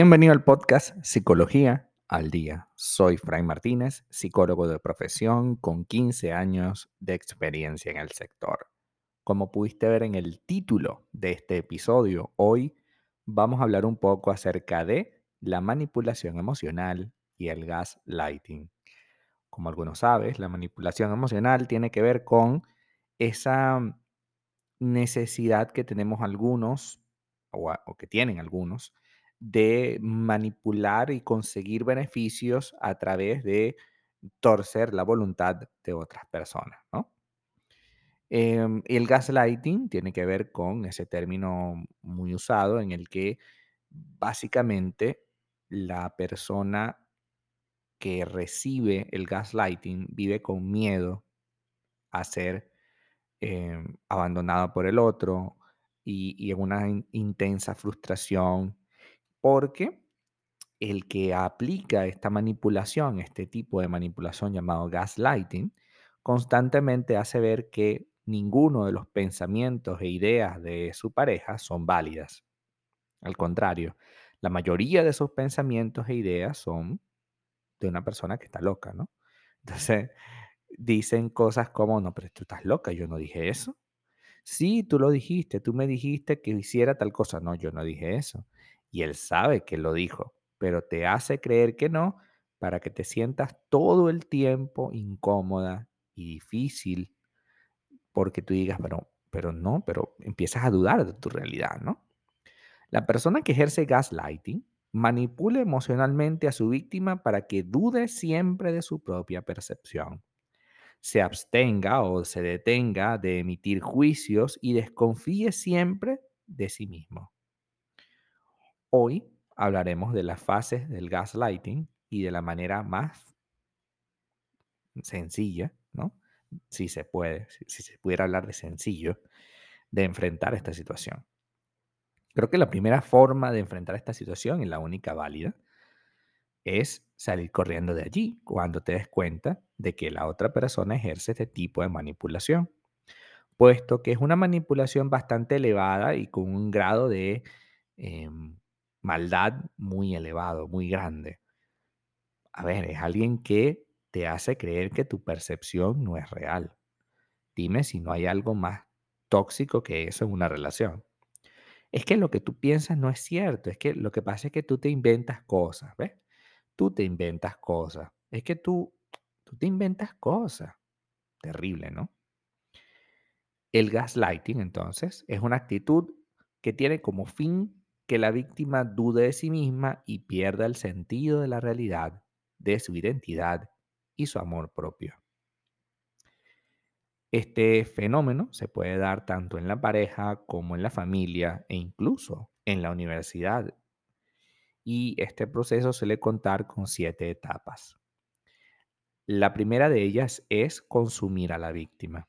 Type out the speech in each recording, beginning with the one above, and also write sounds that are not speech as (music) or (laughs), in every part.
Bienvenido al podcast Psicología al Día. Soy Fray Martínez, psicólogo de profesión con 15 años de experiencia en el sector. Como pudiste ver en el título de este episodio, hoy vamos a hablar un poco acerca de la manipulación emocional y el gaslighting. Como algunos sabes, la manipulación emocional tiene que ver con esa necesidad que tenemos algunos o, o que tienen algunos de manipular y conseguir beneficios a través de torcer la voluntad de otras personas, ¿no? Em, el gaslighting tiene que ver con ese término muy usado en el que básicamente la persona que recibe el gaslighting vive con miedo a ser em, abandonada por el otro y, en una in- intensa frustración porque el que aplica esta manipulación, este tipo de manipulación llamado gaslighting, constantemente hace ver que ninguno de los pensamientos e ideas de su pareja son válidas. Al contrario, la mayoría de sus pensamientos e ideas son de una persona que está loca, ¿no? (laughs) Entonces, dicen cosas como, no, pero tú estás loca, yo no dije eso. Sí, tú lo dijiste, tú me dijiste que hiciera tal cosa. No, yo no dije eso. Y él sabe que lo dijo, pero te hace creer que no para que te sientas todo el tiempo incómoda y difícil porque tú digas, pero, pero no, pero empiezas a dudar de tu realidad, ¿no? La persona que ejerce gaslighting manipula emocionalmente a su víctima para que dude siempre de su propia percepción se abstenga o se detenga de emitir juicios y desconfíe siempre de sí mismo. Hoy hablaremos de las fases del gaslighting y de la manera más sencilla, ¿no? Si se puede, si, se pudiera hablar de sencillo, de enfrentar esta situación. Creo que la primera forma de enfrentar esta situación y la única válida es salir corriendo de allí cuando te des cuenta de que la otra persona ejerce este tipo de manipulación. puesto que es una manipulación bastante elevada y con un grado de em, maldad muy elevado, muy grande. A ver, es alguien que te hace creer que tu percepción no es real. Dime si no hay algo más tóxico que eso en una relación. Es que lo que tú piensas no es cierto, es que lo que pasa es que tú te inventas cosas, ¿ves? Tú te inventas cosas. Es que tú, tú te inventas cosas. Terrible, ¿no? El gaslighting, entonces, es una actitud que tiene como fin que la víctima dude de sí misma y pierda el sentido de la realidad, de su identidad y su amor propio. Este fenómeno se puede dar tanto en la pareja como en la familia e incluso en la universidad. Y este proceso suele contar con siete etapas. La primera de ellas es consumir a la víctima.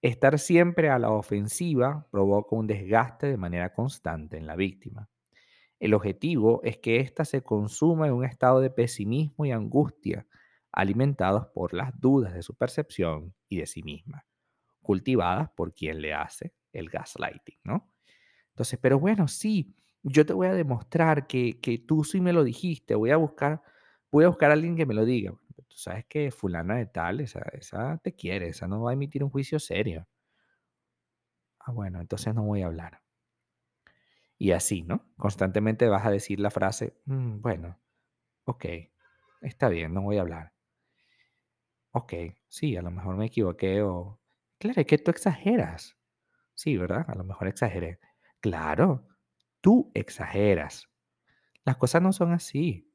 Estar siempre a la ofensiva provoca un desgaste de manera constante en la víctima. El objetivo es que ésta se consuma en un estado de pesimismo y angustia, alimentados por las dudas de su percepción y de sí misma, cultivadas por quien le hace el gaslighting, ¿no? Entonces, pero bueno, sí, yo te voy a demostrar que, que tú sí me lo dijiste, voy a buscar, voy a buscar a alguien que me lo diga. Tú sabes que fulana de tal, esa, esa te quiere, esa no va a emitir un juicio serio. Ah, bueno, entonces no voy a hablar. Y así, ¿no? Constantemente vas a decir la frase, "Mm, bueno, ok, está bien, no voy a hablar. Ok, sí, a lo mejor me equivoqué o... Claro, es que tú exageras. Sí, ¿verdad? A lo mejor exageré. Claro, tú exageras. Las cosas no son así.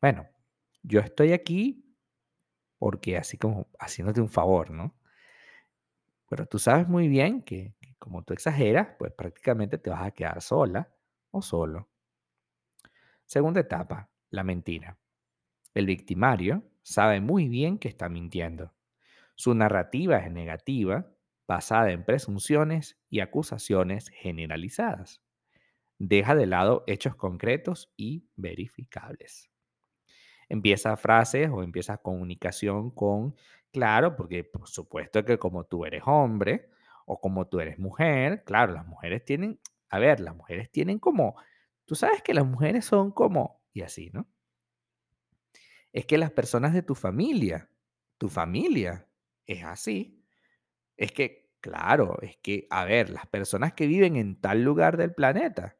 Bueno, yo estoy aquí porque así como haciéndote un favor, ¿no? Pero tú sabes muy bien que, que como tú exageras, pues prácticamente te vas a quedar sola o solo. Segunda etapa, la mentira. El victimario sabe muy bien que está mintiendo. Su narrativa es negativa, basada en presunciones y acusaciones generalizadas. Deja de lado hechos concretos y verificables. Empieza frases o empieza comunicación con, claro, porque por supuesto que como tú eres hombre o como tú eres mujer, claro, las mujeres tienen, a ver, las mujeres tienen como Tú sabes que las mujeres son como, y así, ¿no? Es que las personas de tu familia, tu familia, es así. Es que, claro, es que, a ver, las personas que viven en tal lugar del planeta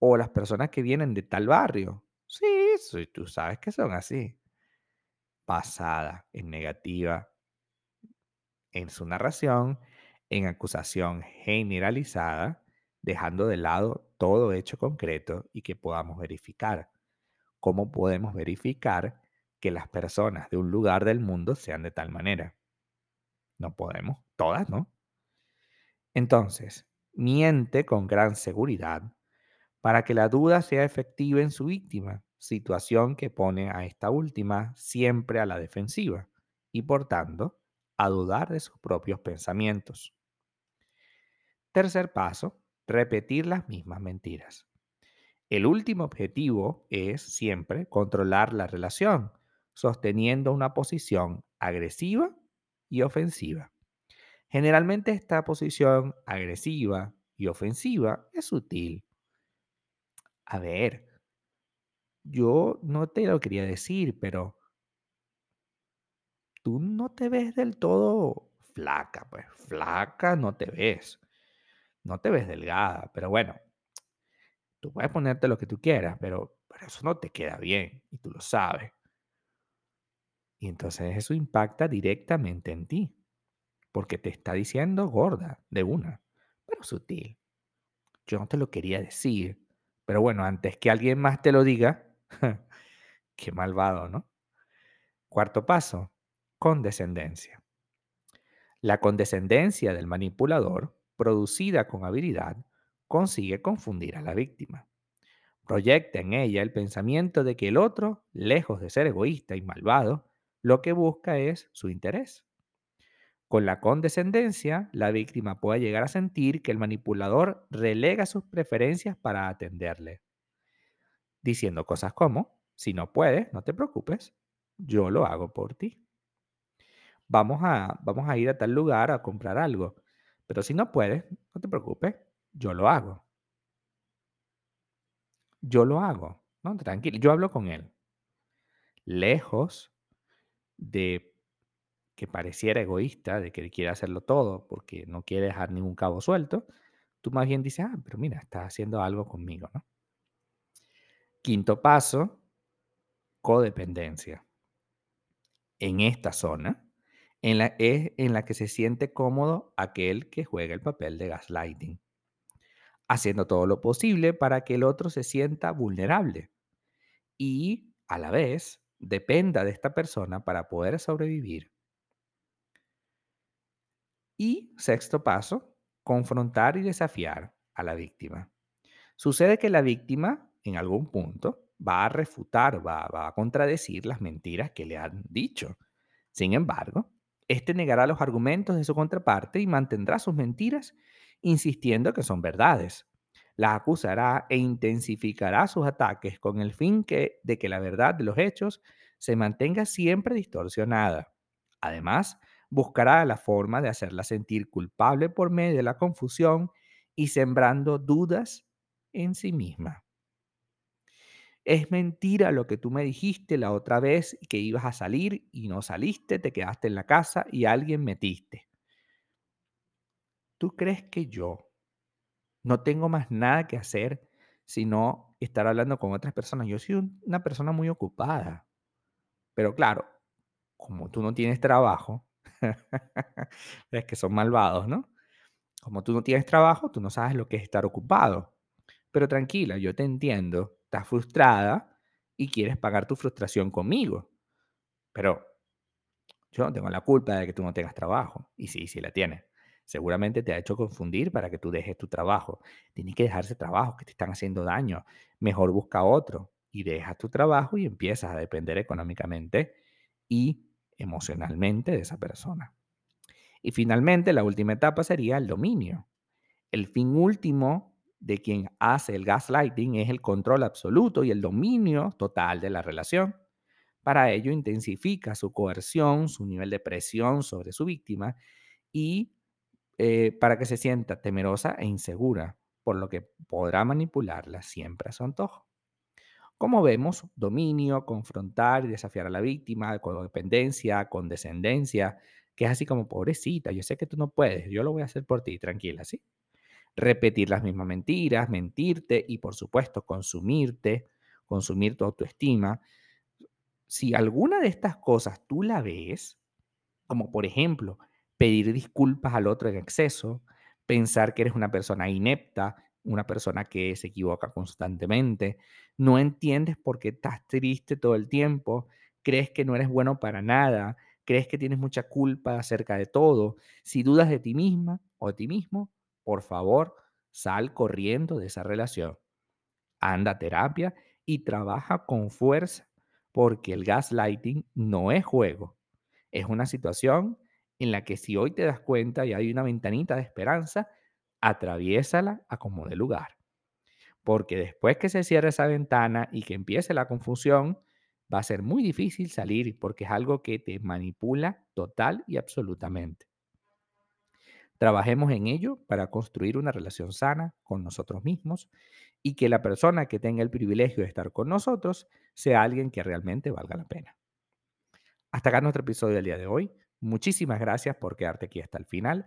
o las personas que vienen de tal barrio, sí, tú sabes que son así. Basada en negativa en su narración, en acusación generalizada, dejando de lado todo hecho concreto y que podamos verificar. ¿Cómo podemos verificar que las personas de un lugar del mundo sean de tal manera? No podemos, todas, ¿no? Entonces, miente con gran seguridad para que la duda sea efectiva en su víctima, situación que pone a esta última siempre a la defensiva y por tanto a dudar de sus propios pensamientos. Tercer paso, repetir las mismas mentiras. El último objetivo es siempre controlar la relación, sosteniendo una posición agresiva y ofensiva. Generalmente esta posición agresiva y ofensiva es sutil. A ver, yo no te lo quería decir, pero tú no te ves del todo flaca, pues flaca no te ves. No te ves delgada, pero bueno, tú puedes ponerte lo que tú quieras, pero, pero eso no te queda bien y tú lo sabes. Y entonces eso impacta directamente en ti, porque te está diciendo gorda de una, pero sutil. Yo no te lo quería decir, pero bueno, antes que alguien más te lo diga, (laughs) qué malvado, ¿no? Cuarto paso, condescendencia. La condescendencia del manipulador, producida con habilidad, consigue confundir a la víctima. Proyecta en ella el pensamiento de que el otro, lejos de ser egoísta y malvado, lo que busca es su interés. Con la condescendencia, la víctima puede llegar a sentir que el manipulador relega sus preferencias para atenderle, diciendo cosas como, si no puedes, no te preocupes, yo lo hago por ti. Vamos a, vamos a ir a tal lugar a comprar algo, pero si no puedes, no te preocupes, yo lo hago. Yo lo hago, ¿no? Tranquilo, yo hablo con él. Lejos de que pareciera egoísta, de que quiere hacerlo todo porque no quiere dejar ningún cabo suelto, tú más bien dices, ah, pero mira, está haciendo algo conmigo, ¿no? Quinto paso, codependencia. En esta zona en la, es en la que se siente cómodo aquel que juega el papel de gaslighting, haciendo todo lo posible para que el otro se sienta vulnerable y a la vez dependa de esta persona para poder sobrevivir. Y sexto paso, confrontar y desafiar a la víctima. Sucede que la víctima en algún punto va a refutar, va, va a contradecir las mentiras que le han dicho. Sin embargo, este negará los argumentos de su contraparte y mantendrá sus mentiras, insistiendo que son verdades. La acusará e intensificará sus ataques con el fin que, de que la verdad de los hechos se mantenga siempre distorsionada. Además, buscará la forma de hacerla sentir culpable por medio de la confusión y sembrando dudas en sí misma. Es mentira lo que tú me dijiste la otra vez que ibas a salir y no saliste, te quedaste en la casa y alguien metiste. ¿Tú crees que yo no tengo más nada que hacer sino estar hablando con otras personas? Yo soy una persona muy ocupada. Pero claro, como tú no tienes trabajo, (laughs) es que son malvados, ¿no? Como tú no tienes trabajo, tú no sabes lo que es estar ocupado. Pero tranquila, yo te entiendo, estás frustrada y quieres pagar tu frustración conmigo. Pero yo no tengo la culpa de que tú no tengas trabajo. Y sí, sí la tienes. Seguramente te ha hecho confundir para que tú dejes tu trabajo. Tienes que dejar ese trabajo que te están haciendo daño. Mejor busca otro y dejas tu trabajo y empiezas a depender económicamente y emocionalmente de esa persona. Y finalmente, la última etapa sería el dominio. El fin último de quien hace el gaslighting es el control absoluto y el dominio total de la relación. Para ello intensifica su coerción, su nivel de presión sobre su víctima y eh, para que se sienta temerosa e insegura, por lo que podrá manipularla siempre a su antojo. Como vemos, dominio, confrontar y desafiar a la víctima, codependencia, condescendencia, que es así como, pobrecita, yo sé que tú no puedes, yo lo voy a hacer por ti, tranquila, ¿sí? Repetir las mismas mentiras, mentirte y por supuesto consumirte, consumir tu autoestima. Si alguna de estas cosas tú la ves, como por ejemplo pedir disculpas al otro en exceso, pensar que eres una persona inepta, una persona que se equivoca constantemente, no entiendes por qué estás triste todo el tiempo, crees que no eres bueno para nada, crees que tienes mucha culpa acerca de todo, si dudas de ti misma o de ti mismo, por favor, sal corriendo de esa relación. Anda a terapia y trabaja con fuerza porque el gaslighting no es juego. Es una situación en la que si hoy te das cuenta y hay una ventanita de esperanza, atraviésala a como de lugar. Porque después que se cierre esa ventana y que empiece la confusión, va a ser muy difícil salir porque es algo que te manipula total y absolutamente. Trabajemos en ello para construir una relación sana con nosotros mismos y que la persona que tenga el privilegio de estar con nosotros sea alguien que realmente valga la pena. Hasta acá nuestro episodio del día de hoy. Muchísimas gracias por quedarte aquí hasta el final.